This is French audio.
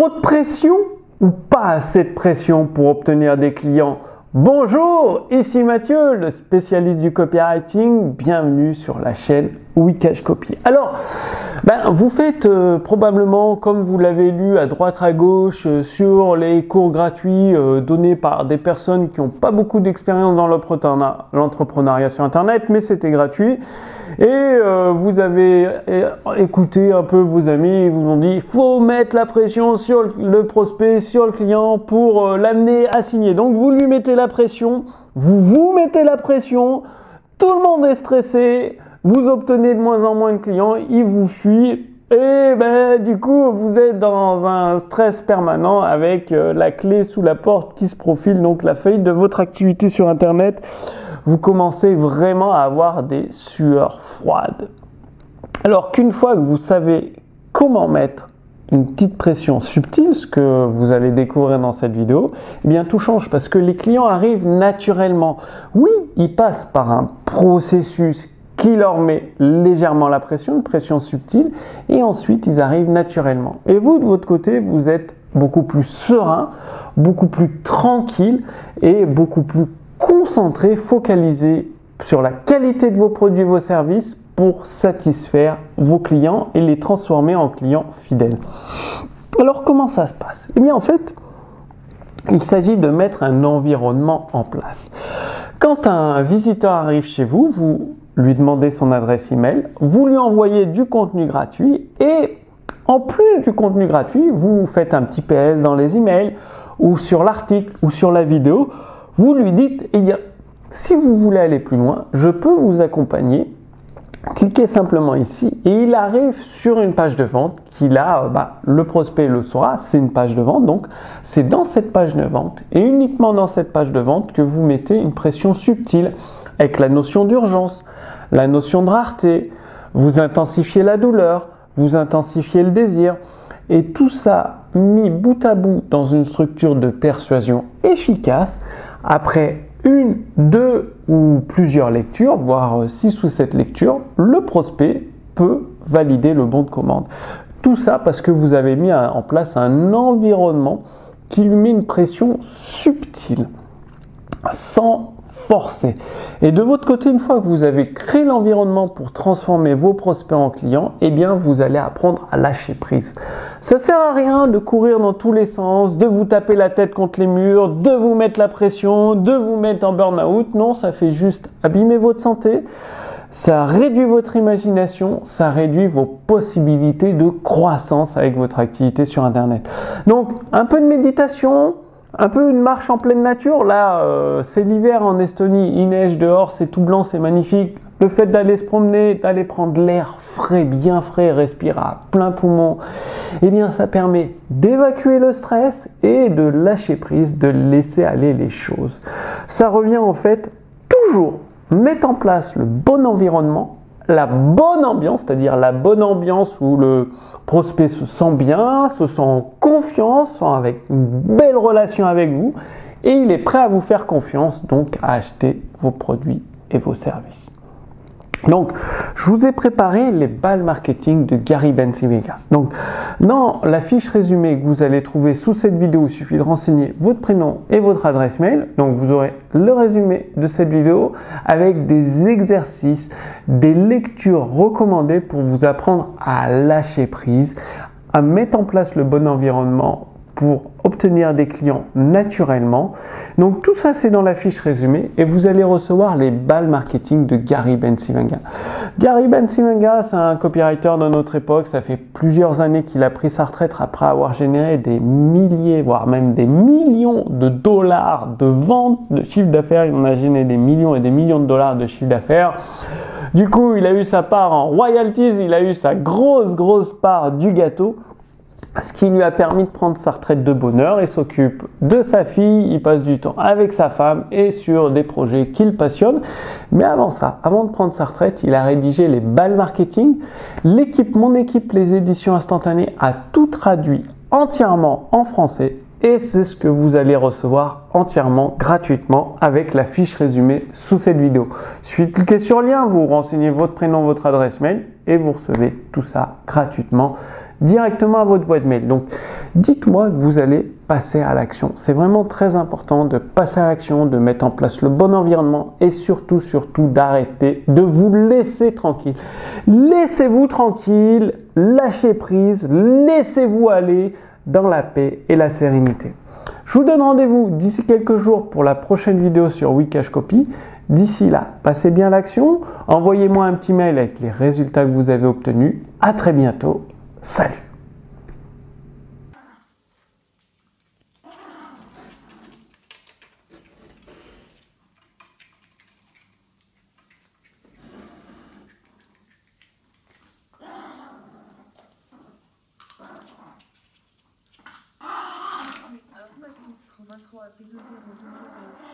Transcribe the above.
De pression ou pas assez de pression pour obtenir des clients? Bonjour, ici Mathieu, le spécialiste du copywriting. Bienvenue sur la chaîne Wikash Copy. Alors, ben, vous faites euh, probablement, comme vous l'avez lu à droite à gauche, euh, sur les cours gratuits euh, donnés par des personnes qui n'ont pas beaucoup d'expérience dans l'entrepreneuriat sur Internet, mais c'était gratuit. Et vous avez écouté un peu vos amis, ils vous ont dit, il faut mettre la pression sur le prospect, sur le client pour l'amener à signer. Donc vous lui mettez la pression, vous vous mettez la pression, tout le monde est stressé, vous obtenez de moins en moins de clients, ils vous fuient. Et ben du coup, vous êtes dans un stress permanent avec euh, la clé sous la porte qui se profile, donc la feuille de votre activité sur Internet. Vous commencez vraiment à avoir des sueurs froides. Alors qu'une fois que vous savez comment mettre une petite pression subtile, ce que vous allez découvrir dans cette vidéo, eh bien tout change parce que les clients arrivent naturellement. Oui, ils passent par un processus qui leur met légèrement la pression, une pression subtile, et ensuite ils arrivent naturellement. Et vous, de votre côté, vous êtes beaucoup plus serein, beaucoup plus tranquille et beaucoup plus concentré, focalisé sur la qualité de vos produits vos services pour satisfaire vos clients et les transformer en clients fidèles. Alors comment ça se passe? Eh bien en fait, il s'agit de mettre un environnement en place. Quand un visiteur arrive chez vous, vous lui demandez son adresse email, vous lui envoyez du contenu gratuit et en plus du contenu gratuit, vous faites un petit PS dans les emails ou sur l'article ou sur la vidéo, vous lui dites eh bien, si vous voulez aller plus loin, je peux vous accompagner. Cliquez simplement ici et il arrive sur une page de vente qu'il a, bah, le prospect le saura, c'est une page de vente. Donc c'est dans cette page de vente et uniquement dans cette page de vente que vous mettez une pression subtile avec la notion d'urgence, la notion de rareté, vous intensifiez la douleur, vous intensifiez le désir, et tout ça mis bout à bout dans une structure de persuasion efficace, après une, deux ou plusieurs lectures, voire six ou sept lectures, le prospect peut valider le bon de commande. Tout ça parce que vous avez mis en place un environnement qui lui met une pression subtile, sans forcer. Et de votre côté, une fois que vous avez créé l'environnement pour transformer vos prospects en clients, eh bien, vous allez apprendre à lâcher prise. Ça sert à rien de courir dans tous les sens, de vous taper la tête contre les murs, de vous mettre la pression, de vous mettre en burn-out. Non, ça fait juste abîmer votre santé. Ça réduit votre imagination, ça réduit vos possibilités de croissance avec votre activité sur Internet. Donc, un peu de méditation, un peu une marche en pleine nature. Là, euh, c'est l'hiver en Estonie, il neige dehors, c'est tout blanc, c'est magnifique. Le fait d'aller se promener, d'aller prendre l'air frais, bien frais, respirer à plein poumon, eh bien, ça permet d'évacuer le stress et de lâcher prise, de laisser aller les choses. Ça revient en fait toujours mettre en place le bon environnement la bonne ambiance, c'est-à-dire la bonne ambiance où le prospect se sent bien, se sent en confiance, sent avec une belle relation avec vous, et il est prêt à vous faire confiance, donc à acheter vos produits et vos services. Donc, je vous ai préparé les balles marketing de Gary Bensimega. Donc, dans la fiche résumée que vous allez trouver sous cette vidéo, il suffit de renseigner votre prénom et votre adresse mail. Donc, vous aurez le résumé de cette vidéo avec des exercices, des lectures recommandées pour vous apprendre à lâcher prise, à mettre en place le bon environnement pour obtenir des clients naturellement. Donc tout ça c'est dans la fiche résumée et vous allez recevoir les balles marketing de Gary Bensimanga. Gary Bensimanga c'est un copywriter de notre époque, ça fait plusieurs années qu'il a pris sa retraite après avoir généré des milliers voire même des millions de dollars de ventes de chiffre d'affaires, il en a généré des millions et des millions de dollars de chiffre d'affaires. Du coup, il a eu sa part en royalties, il a eu sa grosse grosse part du gâteau ce qui lui a permis de prendre sa retraite de bonheur. Il s'occupe de sa fille, il passe du temps avec sa femme et sur des projets qu'il passionne. Mais avant ça, avant de prendre sa retraite, il a rédigé les balles marketing. L'équipe, mon équipe, les éditions instantanées, a tout traduit entièrement en français et c'est ce que vous allez recevoir entièrement gratuitement avec la fiche résumée sous cette vidéo. Suffit de cliquer sur le lien, vous renseignez votre prénom, votre adresse mail et vous recevez tout ça gratuitement directement à votre boîte mail. Donc, dites-moi que vous allez passer à l'action. C'est vraiment très important de passer à l'action, de mettre en place le bon environnement et surtout, surtout d'arrêter de vous laisser tranquille. Laissez-vous tranquille, lâchez prise, laissez-vous aller dans la paix et la sérénité. Je vous donne rendez-vous d'ici quelques jours pour la prochaine vidéo sur Wikash Copy. D'ici là, passez bien l'action, envoyez-moi un petit mail avec les résultats que vous avez obtenus. À très bientôt. Salut. P 2 0 2 0